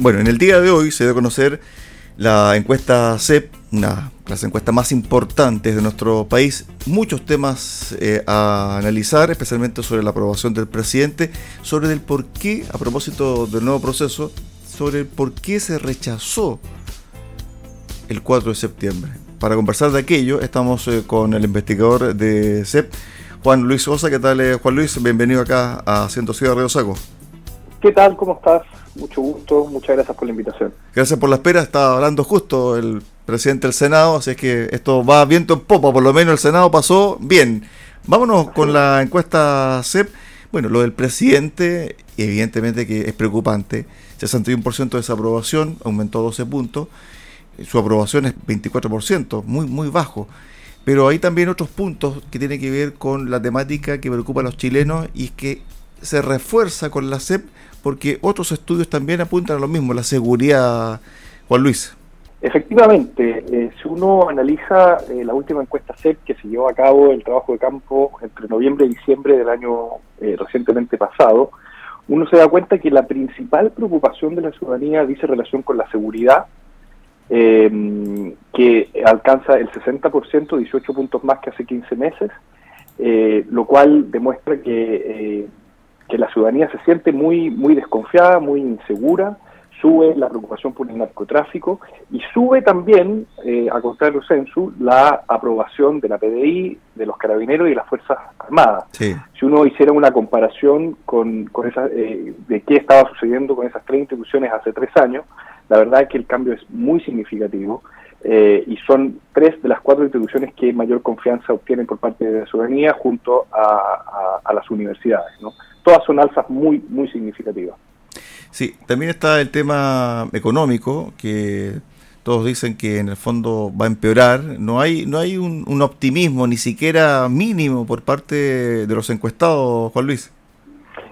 Bueno, en el día de hoy se dio a conocer la encuesta CEP, una de las encuestas más importantes de nuestro país. Muchos temas eh, a analizar, especialmente sobre la aprobación del presidente, sobre el por qué, a propósito del nuevo proceso, sobre el por qué se rechazó el 4 de septiembre. Para conversar de aquello, estamos eh, con el investigador de CEP, Juan Luis Osa. ¿Qué tal, eh, Juan Luis? Bienvenido acá a Ciento Ciudad Río Saco. ¿Qué tal? ¿Cómo estás? Mucho gusto, muchas gracias por la invitación. Gracias por la espera, estaba hablando justo el presidente del Senado, así es que esto va viento en popa, por lo menos el Senado pasó bien. Vámonos con la encuesta CEP. Bueno, lo del presidente, evidentemente que es preocupante. 61% de desaprobación, aumentó 12 puntos. Su aprobación es 24%, muy, muy bajo. Pero hay también otros puntos que tienen que ver con la temática que preocupa a los chilenos y que se refuerza con la CEP porque otros estudios también apuntan a lo mismo, la seguridad, Juan Luis. Efectivamente, eh, si uno analiza eh, la última encuesta CEP que se llevó a cabo el trabajo de campo entre noviembre y diciembre del año eh, recientemente pasado, uno se da cuenta que la principal preocupación de la ciudadanía dice relación con la seguridad, que alcanza el 60%, 18 puntos más que hace 15 meses, lo cual demuestra que que la ciudadanía se siente muy, muy desconfiada, muy insegura, sube la preocupación por el narcotráfico y sube también, eh, a contrario censo, la aprobación de la PDI, de los carabineros y de las Fuerzas Armadas. Si uno hiciera una comparación con, con esa, eh, de qué estaba sucediendo con esas tres instituciones hace tres años, la verdad es que el cambio es muy significativo. Eh, y son tres de las cuatro instituciones que mayor confianza obtienen por parte de la ciudadanía junto a, a las universidades. ¿no? Todas son alzas muy, muy significativas. Sí, también está el tema económico, que todos dicen que en el fondo va a empeorar. No hay, no hay un, optimismo, ni siquiera mínimo, por parte de los encuestados, Juan Luis.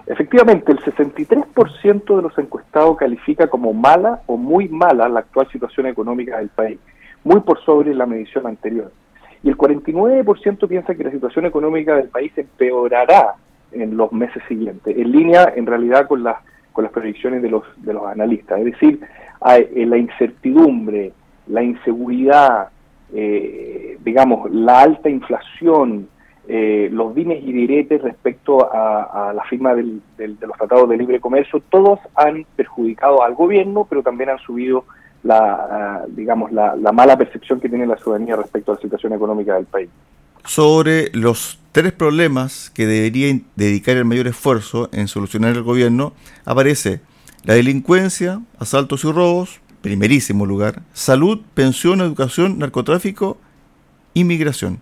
Efectivamente, el 63% de los encuestados califica como mala o muy mala la actual situación económica del país, muy por sobre la medición anterior. Y el 49% piensa que la situación económica del país empeorará en los meses siguientes, en línea en realidad con las con las predicciones de los de los analistas, es decir, hay, eh, la incertidumbre, la inseguridad, eh, digamos, la alta inflación, eh, los dimes y diretes respecto a, la firma del, de los tratados de libre comercio, todos han perjudicado al gobierno, pero también han subido la, digamos, la mala percepción que tiene la ciudadanía respecto a la situación económica del país sobre los tres problemas que debería dedicar el mayor esfuerzo en solucionar el gobierno, aparece la delincuencia, asaltos y robos, primerísimo lugar, salud, pensión, educación, narcotráfico, inmigración.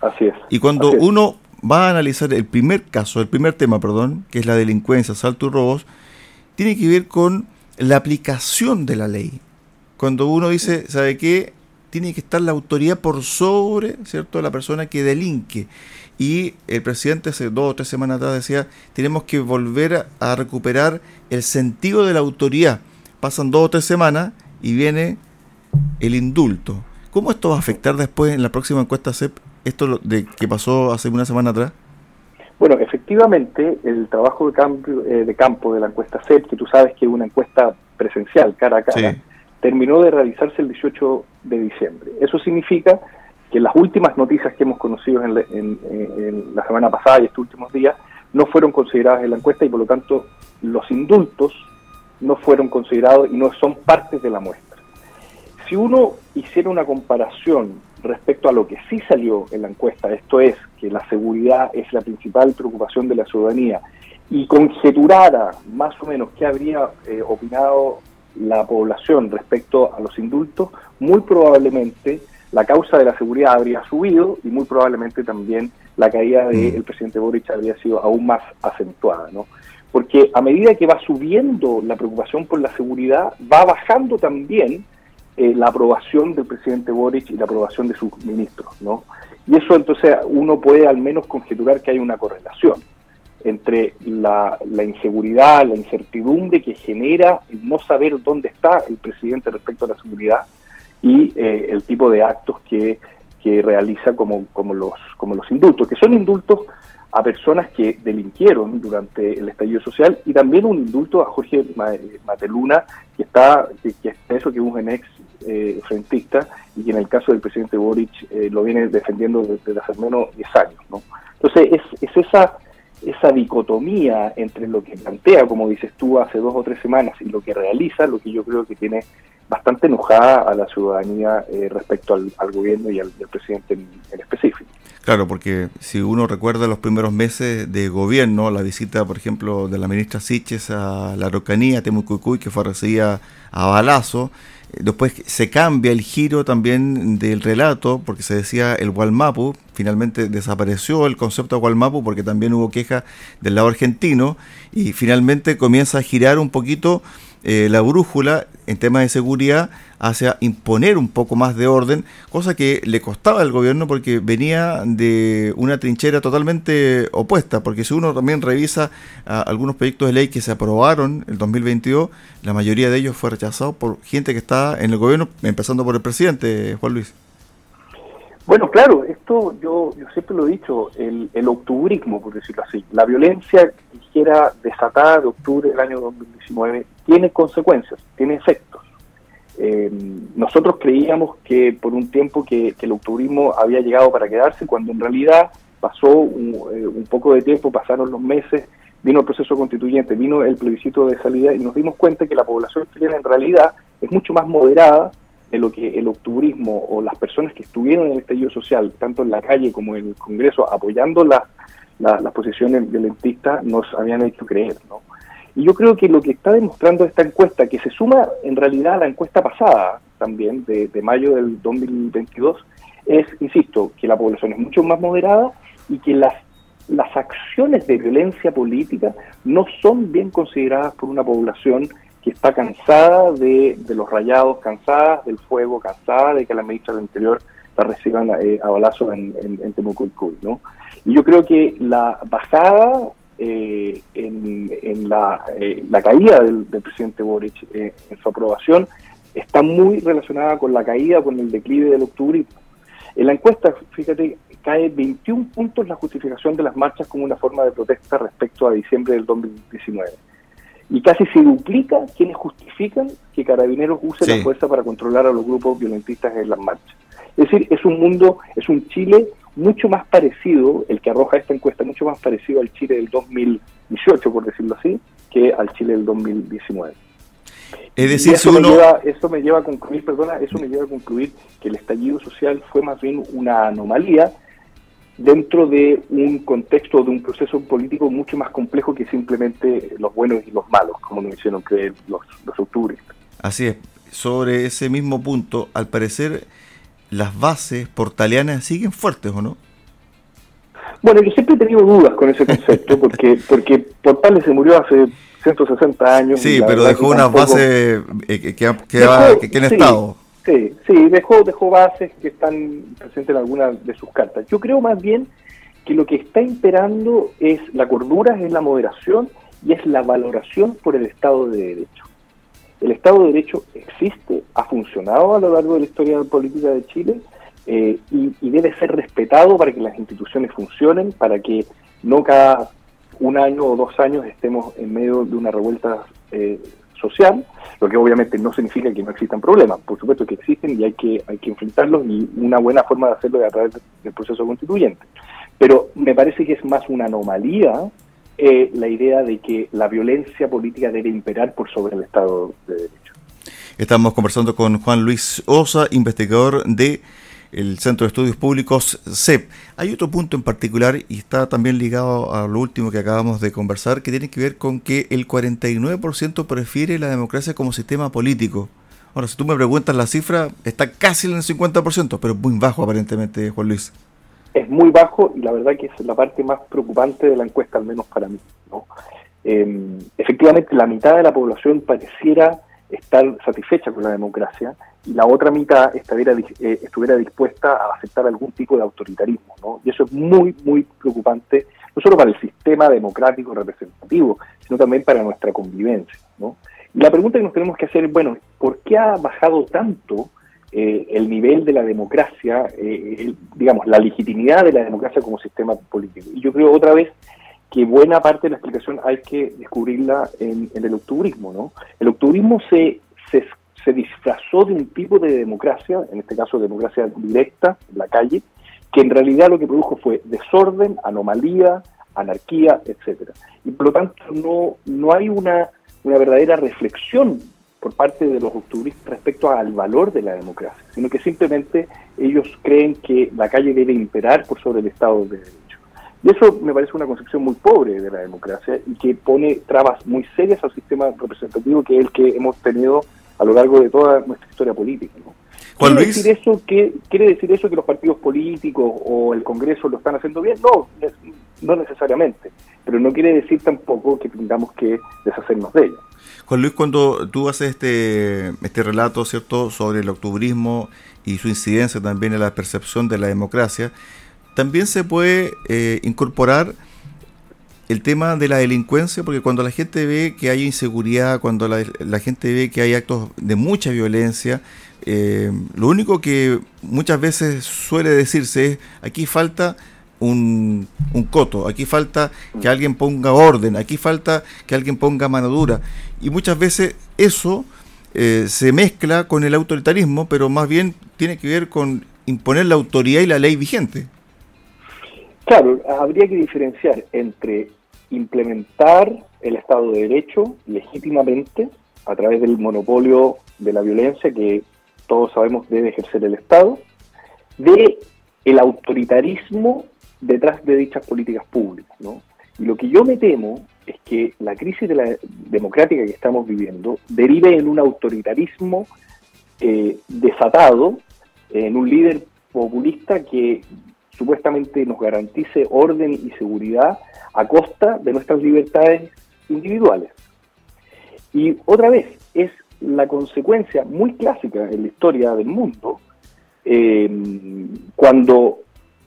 Así es. Y cuando uno va a analizar el primer caso, el primer tema, perdón, que es la delincuencia, asalto y robos, tiene que ver con la aplicación de la ley. Cuando uno dice, ¿sabe qué? Tiene que estar la autoridad por sobre, ¿cierto?, la persona que delinque. Y el presidente hace dos o tres semanas atrás decía, tenemos que volver a, recuperar el sentido de la autoridad. Pasan dos o tres semanas y viene el indulto. ¿Cómo esto va a afectar después en la próxima encuesta CEP, esto de que pasó hace una semana atrás? Bueno, efectivamente, el trabajo de, cambio, eh, de campo de la encuesta CEP, que tú sabes que es una encuesta presencial, cara a cara, terminó de realizarse el 18 de diciembre. Eso significa que las últimas noticias que hemos conocido en, la semana pasada y estos últimos días no fueron consideradas en la encuesta y por lo tanto los indultos no fueron considerados y no son parte de la muestra. Si uno hiciera una comparación respecto a lo que sí salió en la encuesta, esto es que la seguridad es la principal preocupación de la ciudadanía, y conjeturara más o menos qué habría eh, opinado la población respecto a los indultos, muy probablemente la causa de la seguridad habría subido y muy probablemente también la caída del mm. presidente Boric habría sido aún más acentuada, ¿no? Porque a medida que va subiendo la preocupación por la seguridad, va bajando también eh, la aprobación del presidente Boric y la aprobación de sus ministros, ¿no? Y eso entonces uno puede al menos conjeturar que hay una correlación entre la, inseguridad, la incertidumbre que genera el no saber dónde está el presidente respecto a la seguridad y eh, el tipo de actos que, que realiza como, como, los, como los indultos, que son indultos a personas que delinquieron durante el estallido social y también un indulto a Jorge Mateluna, que está, que, es eso que es un ex eh, frentista y que en el caso del presidente Boric eh, lo viene defendiendo desde, hace menos 10 años. ¿no? Entonces es, es esa esa dicotomía entre lo que plantea, como dices tú, hace dos o tres semanas y lo que realiza, lo que yo creo que tiene bastante enojada a la ciudadanía eh, respecto al, gobierno y al, presidente en, específico. Claro, porque si uno recuerda los primeros meses de gobierno, la visita, por ejemplo, de la ministra Siches a la Araucanía, Temucucuy, que fue recibida a balazo, después se cambia el giro también del relato, porque se decía el Gualmapu, finalmente desapareció el concepto de Gualmapu porque también hubo queja del lado argentino, y finalmente comienza a girar un poquito eh, la brújula en temas de seguridad hacia imponer un poco más de orden, cosa que le costaba al gobierno porque venía de una trinchera totalmente opuesta, porque si uno también revisa ah, algunos proyectos de ley que se aprobaron en el 2022, la mayoría de ellos fue rechazado por gente que está en el gobierno, empezando por el presidente, Juan Luis. Bueno, claro, esto yo, siempre lo he dicho, el, el octubrismo, por decirlo así, la violencia ligera desatada de octubre del año 2019 tiene consecuencias, tiene efectos. Eh, nosotros creíamos que por un tiempo que, el octubrismo había llegado para quedarse, cuando en realidad pasó un, eh, un, poco de tiempo, pasaron los meses, vino el proceso constituyente, vino el plebiscito de salida y nos dimos cuenta que la población chilena en realidad es mucho más moderada de lo que el octubrismo o las personas que estuvieron en el estallido social, tanto en la calle como en el Congreso, apoyando las posiciones violentistas, nos habían hecho creer. ¿no? Y yo creo que lo que está demostrando esta encuesta, que se suma en realidad a la encuesta pasada también, de, mayo del 2022, es, insisto, que la población es mucho más moderada y que las, las acciones de violencia política no son bien consideradas por una población que está cansada de, los rayados, cansada del fuego, cansada de que la ministra del Interior la reciban eh, a balazos en, en, en ¿no? Y yo creo que la bajada eh, en, la, eh, la, caída del, presidente Boric en su aprobación está muy relacionada con la caída, con el declive del octubre. En la encuesta, fíjate, cae 21 puntos la justificación de las marchas como una forma de protesta respecto a diciembre del 2019 y casi se duplica quienes justifican que Carabineros use la fuerza para controlar a los grupos violentistas en las marchas. Es decir, es un mundo, es un Chile mucho más parecido, el que arroja esta encuesta, mucho más parecido al Chile del 2018, por decirlo así, que al Chile del 2019. Es decir, eso, me lleva, eso me lleva a concluir, perdona, eso me lleva a concluir que el estallido social fue más bien una anomalía dentro de un contexto de un proceso político mucho más complejo que simplemente los buenos y los malos, como nos hicieron creer los, los. Así es. Sobre ese mismo punto, al parecer, las bases portalianas siguen fuertes, ¿o no? Bueno, yo siempre he tenido dudas con ese concepto, porque, porque Portales se murió hace 160 años. Sí, pero dejó unas bases eh, que, que, que, que, han estado. Sí, sí, dejó, dejó bases que están presentes en algunas de sus cartas. Yo creo más bien que lo que está imperando es la cordura, es la moderación y es la valoración por el Estado de Derecho. El Estado de Derecho existe, ha funcionado a lo largo de la historia política de Chile eh, y, debe ser respetado para que las instituciones funcionen, para que no cada un año o dos años estemos en medio de una revuelta eh, social, lo que obviamente no significa que no existan problemas, por supuesto que existen y hay que, hay que enfrentarlos y una buena forma de hacerlo es a través del proceso constituyente. Pero me parece que es más una anomalía eh, la idea de que la violencia política debe imperar por sobre el Estado de Derecho. Estamos conversando con Juan Luis Osa, investigador de el Centro de Estudios Públicos CEP. Hay otro punto en particular y está también ligado a lo último que acabamos de conversar, que tiene que ver con que el 49% prefiere la democracia como sistema político. Ahora, si tú me preguntas la cifra, está casi en el 50%, pero muy bajo aparentemente, Juan Luis. Es muy bajo y la verdad que es la parte más preocupante de la encuesta, al menos para mí. Em, efectivamente, la mitad de la población pareciera estar satisfecha con la democracia y la otra mitad estuviera, eh, estuviera dispuesta a aceptar algún tipo de autoritarismo. ¿no? Y eso es muy, muy preocupante, no solo para el sistema democrático representativo, sino también para nuestra convivencia. ¿no? Y la pregunta que nos tenemos que hacer es, bueno, ¿por qué ha bajado tanto eh, el nivel de la democracia, eh, digamos, la legitimidad de la democracia como sistema político. Y yo creo otra vez que buena parte de la explicación hay que descubrirla en, el octubrismo, ¿no? El octubrismo se, se, se, disfrazó de un tipo de democracia, en este caso democracia directa, en la calle, que en realidad lo que produjo fue desorden, anomalía, anarquía, etcétera. Y por lo tanto no, no hay una, una verdadera reflexión por parte de los octubristas respecto al valor de la democracia, sino que simplemente ellos creen que la calle debe imperar por sobre el Estado de Derecho. Y eso me parece una concepción muy pobre de la democracia y que pone trabas muy serias al sistema representativo que es el que hemos tenido a lo largo de toda nuestra historia política. ¿no? ¿Quiere, decir eso que, ¿Quiere decir eso que los partidos políticos o el Congreso lo están haciendo bien? No, no necesariamente, pero no quiere decir tampoco que tengamos que deshacernos de ello. Juan Luis, cuando tú haces este, este relato cierto sobre el octubrismo y su incidencia también en la percepción de la democracia, también se puede eh, incorporar el tema de la delincuencia, porque cuando la gente ve que hay inseguridad, cuando la, gente ve que hay actos de mucha violencia, eh, lo único que muchas veces suele decirse es, aquí falta un, coto, aquí falta que alguien ponga orden, aquí falta que alguien ponga mano dura. Y muchas veces eso eh, se mezcla con el autoritarismo, pero más bien tiene que ver con imponer la autoridad y la ley vigente. Claro, habría que diferenciar entre implementar el Estado de Derecho legítimamente a través del monopolio de la violencia que todos sabemos debe ejercer el Estado, de el autoritarismo detrás de dichas políticas públicas. ¿no? Y lo que yo me temo es que la crisis de la democrática que estamos viviendo derive en un autoritarismo eh, desatado, en un líder populista que supuestamente nos garantice orden y seguridad a costa de nuestras libertades individuales. Y otra vez, es la consecuencia muy clásica en la historia del mundo, eh, cuando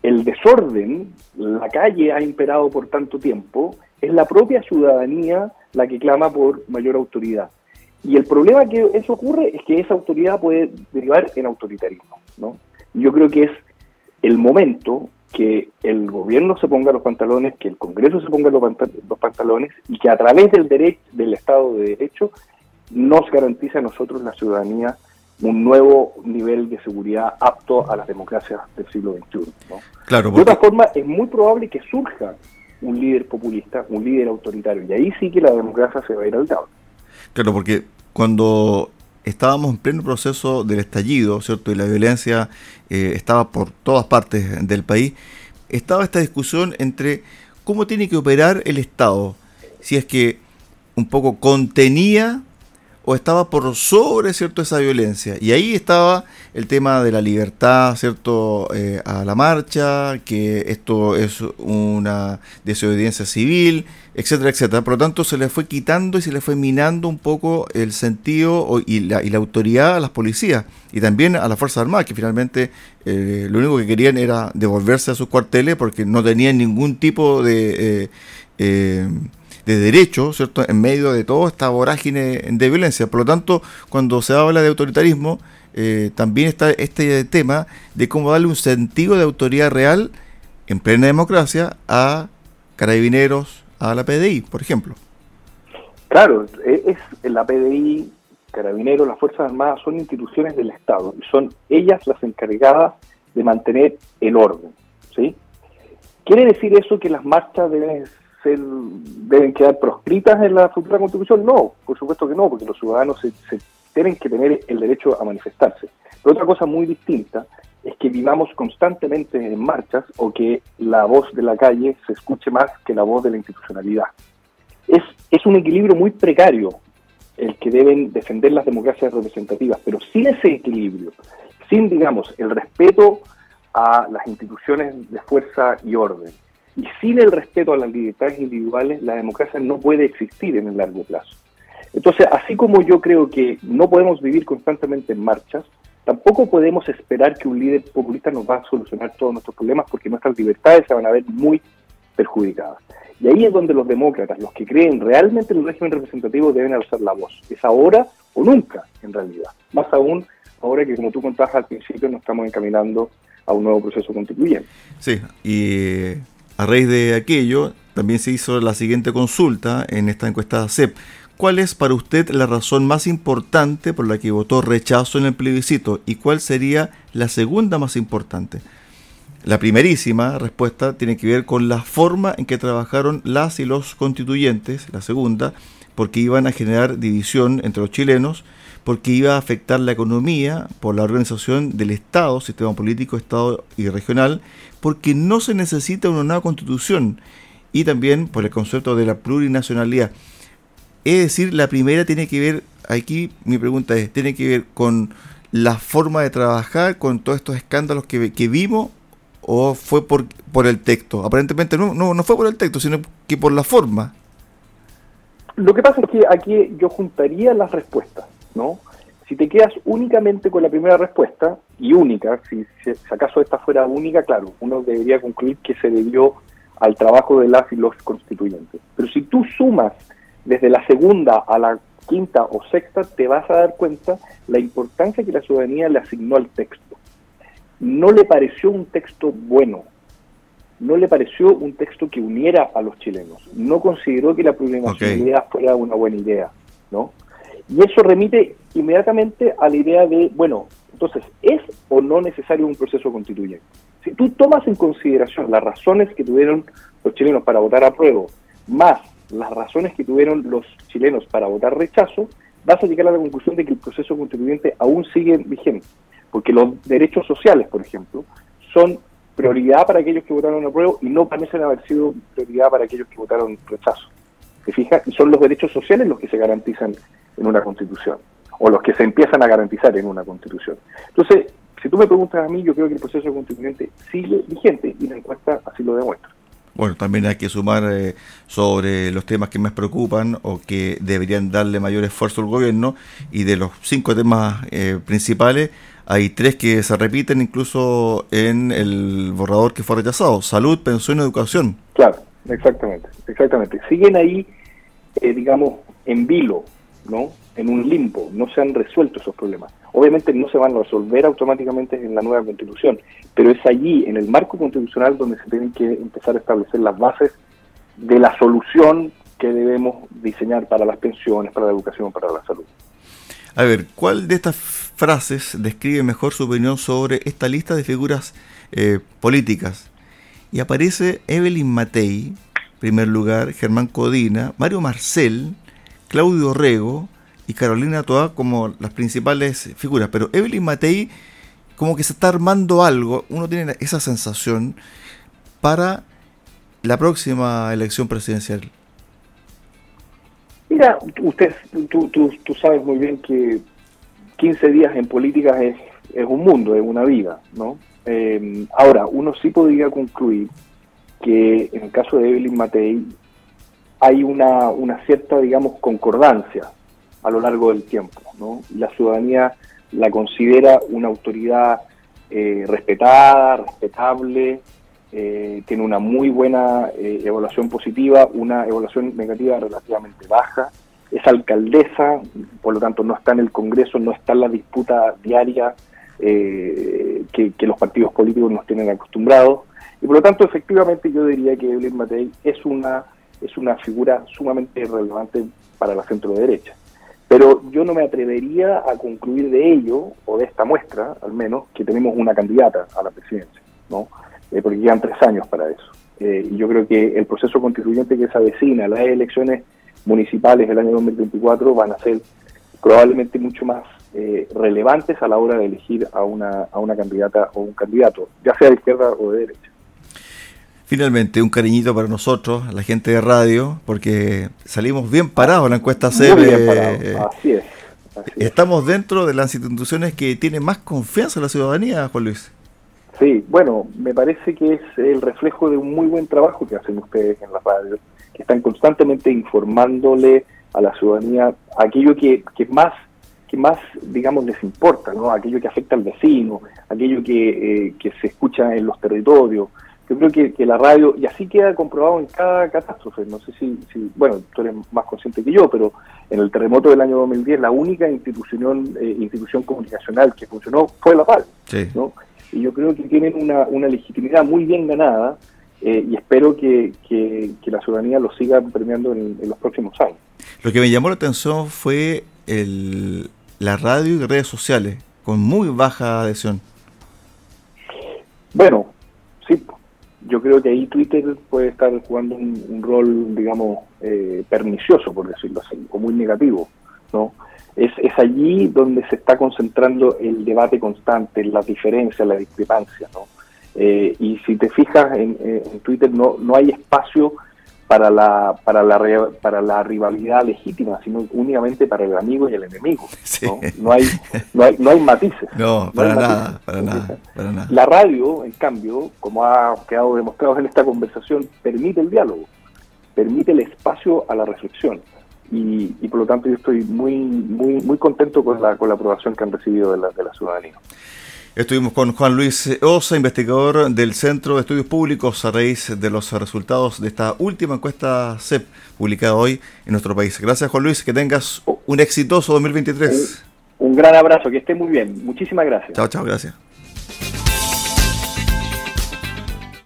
el desorden, la calle ha imperado por tanto tiempo, es la propia ciudadanía la que clama por mayor autoridad. Y el problema que eso ocurre es que esa autoridad puede derivar en autoritarismo. ¿no? Yo creo que es el momento que el gobierno se ponga los pantalones, que el Congreso se ponga los, pantalones y que a través del derecho, del Estado de Derecho nos garantice a nosotros la ciudadanía un nuevo nivel de seguridad apto a las democracias del siglo XXI. Claro, De otra forma, es muy probable que surja un líder populista, un líder autoritario, y ahí sí que la democracia se va a ir al diablo. Claro, porque cuando estábamos en pleno proceso del estallido, ¿cierto? Y la violencia eh, estaba por todas partes del país. Estaba esta discusión entre cómo tiene que operar el Estado. Si es que un poco contenía o estaba por sobre cierto esa violencia. Y ahí estaba el tema de la libertad cierto eh, a la marcha que esto es una desobediencia civil etcétera etcétera. Por lo tanto se le fue quitando y se le fue minando un poco el sentido y la, y la autoridad a las policías y también a las fuerzas armadas que finalmente eh, lo único que querían era devolverse a sus cuarteles porque no tenían ningún tipo de eh, de derecho, ¿cierto?, en medio de toda esta vorágine de violencia. Por lo tanto, cuando se habla de autoritarismo, eh, también está este tema de cómo darle un sentido de autoridad real en plena democracia a carabineros, a la PDI, por ejemplo. Claro, e-, es la PDI, carabineros, las Fuerzas Armadas son instituciones del Estado y son ellas las encargadas de mantener el orden, ¿sí? ¿Quiere decir eso que las marchas deben ser, deben quedar proscritas en la futura constitución? No, por supuesto que no, porque los ciudadanos se, tienen que tener el derecho a manifestarse. Pero otra cosa muy distinta es que vivamos constantemente en marchas o que la voz de la calle se escuche más que la voz de la institucionalidad. Es, es un equilibrio muy precario el que deben defender las democracias representativas, pero sin ese equilibrio, sin, digamos, el respeto a las instituciones de fuerza y orden, y sin el respeto a las libertades individuales, la democracia no puede existir en el largo plazo. Entonces, así como yo creo que no podemos vivir constantemente en marchas, tampoco podemos esperar que un líder populista nos va a solucionar todos nuestros problemas porque nuestras libertades se van a ver muy perjudicadas. Y ahí es donde los demócratas, los que creen realmente en el régimen representativo, deben alzar la voz. Es ahora o nunca, en realidad. Más aún ahora que como tú contabas al principio nos estamos encaminando a un nuevo proceso constituyente. Sí, y a raíz de aquello también se hizo la siguiente consulta en esta encuesta CEP. ¿Cuál es para usted la razón más importante por la que votó rechazo en el plebiscito y cuál sería la segunda más importante? La primerísima respuesta tiene que ver con la forma en que trabajaron las y los constituyentes, la segunda, porque iban a generar división entre los chilenos, porque iba a afectar la economía por la organización del Estado, sistema político, Estado y regional, porque no se necesita una nueva constitución y también por el concepto de la plurinacionalidad. Es decir, la primera tiene que ver, aquí mi pregunta es, ¿tiene que ver con la forma de trabajar, con todos estos escándalos que, que vimos, o fue por, por el texto? Aparentemente no, no, no fue por el texto, sino que por la forma. Lo que pasa es que aquí yo juntaría las respuestas, ¿no? Si te quedas únicamente con la primera respuesta, y única, si, si, acaso esta fuera única, claro, uno debería concluir que se debió al trabajo de las y los constituyentes. Pero si tú sumas desde la segunda a la quinta o sexta, te vas a dar cuenta la importancia que la ciudadanía le asignó al texto. No le pareció un texto bueno, no le pareció un texto que uniera a los chilenos, no consideró que la plurinacionalidad fuera una buena idea, ¿no? Y eso remite inmediatamente a la idea de, bueno, entonces, ¿es o no necesario un proceso constituyente? Si tú tomas en consideración las razones que tuvieron los chilenos para votar a prueba, más las razones que tuvieron los chilenos para votar rechazo, vas a llegar a la conclusión de que el proceso constituyente aún sigue vigente, porque los derechos sociales, por ejemplo, son prioridad para aquellos que votaron a prueba y no parecen haber sido prioridad para aquellos que votaron rechazo. ¿Se fija? Y son los derechos sociales los que se garantizan en una constitución, o los que se empiezan a garantizar en una constitución. Entonces, si tú me preguntas a mí, yo creo que el proceso constituyente sigue vigente y la encuesta así lo demuestra. Bueno, también hay que sumar eh, sobre los temas que más preocupan o que deberían darle mayor esfuerzo al gobierno y de los cinco temas eh, principales hay tres que se repiten incluso en el borrador que fue rechazado, salud, pensión y educación. Claro, exactamente, exactamente. Siguen ahí, eh, digamos, en vilo, ¿no? En un limbo, no se han resuelto esos problemas. Obviamente no se van a resolver automáticamente en la nueva constitución, pero es allí, en el marco constitucional, donde se tienen que empezar a establecer las bases de la solución que debemos diseñar para las pensiones, para la educación, para la salud. A ver, ¿cuál de estas frases describe mejor su opinión sobre esta lista de figuras eh, políticas? Y aparece Evelyn Matei, primer lugar, Germán Codina, Mario Marcel, Claudio Rego, y Carolina Toa como las principales figuras. Pero Evelyn Matei, como que se está armando algo, uno tiene esa sensación para la próxima elección presidencial. Mira, usted, tú, tú, tú sabes muy bien que 15 días en política es, un mundo, es una vida, ¿no? Eh, ahora, uno sí podría concluir que en el caso de Evelyn Matei hay una, una cierta, digamos, concordancia a lo largo del tiempo. ¿no? La ciudadanía la considera una autoridad eh, respetada, respetable, eh, tiene una muy buena eh, evaluación positiva, una evaluación negativa relativamente baja, es alcaldesa, por lo tanto no está en el Congreso, no está en la disputa diaria que, que, los partidos políticos nos tienen acostumbrados, y por lo tanto efectivamente yo diría que Evelyn Matei es una, es una figura sumamente relevante para la centro derecha. Pero yo no me atrevería a concluir de ello, o de esta muestra al menos, que tenemos una candidata a la presidencia, ¿no? Eh, porque quedan tres años para eso. Eh, y yo creo que el proceso constituyente que se avecina, las elecciones municipales del año 2024 van a ser probablemente mucho más eh, relevantes a la hora de elegir a una, a una candidata o un candidato, ya sea de izquierda o de derecha. Finalmente, un cariñito para nosotros, la gente de radio, porque salimos bien parados en la encuesta CB. Muy Así es. Estamos dentro de las instituciones que tienen más confianza en la ciudadanía, Juan Luis. Sí, bueno, me parece que es el reflejo de un muy buen trabajo que hacen ustedes en la radio, que están constantemente informándole a la ciudadanía aquello que, que más que más, digamos, les importa, ¿no? Aquello que afecta al vecino, aquello que, eh, que se escucha en los territorios, yo creo que, que, la radio, y así queda comprobado en cada catástrofe, no sé si, si, bueno, tú eres más consciente que yo, pero en el terremoto del año 2010 la única institución eh, institución comunicacional que funcionó fue la radio, ¿no? Y yo creo que tienen una, una legitimidad muy bien ganada eh, y espero que, que, la ciudadanía lo siga premiando en, en, los próximos años. Lo que me llamó la atención fue el, la radio y redes sociales, con muy baja adhesión. Bueno, sí, yo creo que ahí Twitter puede estar jugando un, rol, digamos, eh, pernicioso, por decirlo así, o muy negativo, ¿no? Es, es allí donde se está concentrando el debate constante, las diferencias, las discrepancias, ¿no? Eh, y si te fijas en, en, Twitter no, no hay espacio para la, para la, para la rivalidad legítima, sino únicamente para el amigo y el enemigo. ¿no? No, hay, no, hay, no hay matices. No, para, nada, para, nada, para nada. La radio, en cambio, como ha quedado demostrado en esta conversación, permite el diálogo, permite el espacio a la reflexión. Y, y, por lo tanto yo estoy muy muy muy contento con la, con la aprobación que han recibido de la, de la ciudadanía. Estuvimos con Juan Luis Osa, investigador del Centro de Estudios Públicos, a raíz de los resultados de esta última encuesta CEP publicada hoy en nuestro país. Gracias, Juan Luis, que tengas un exitoso 2023. Un, un gran abrazo, que esté muy bien. Muchísimas gracias. Chao, chao, gracias.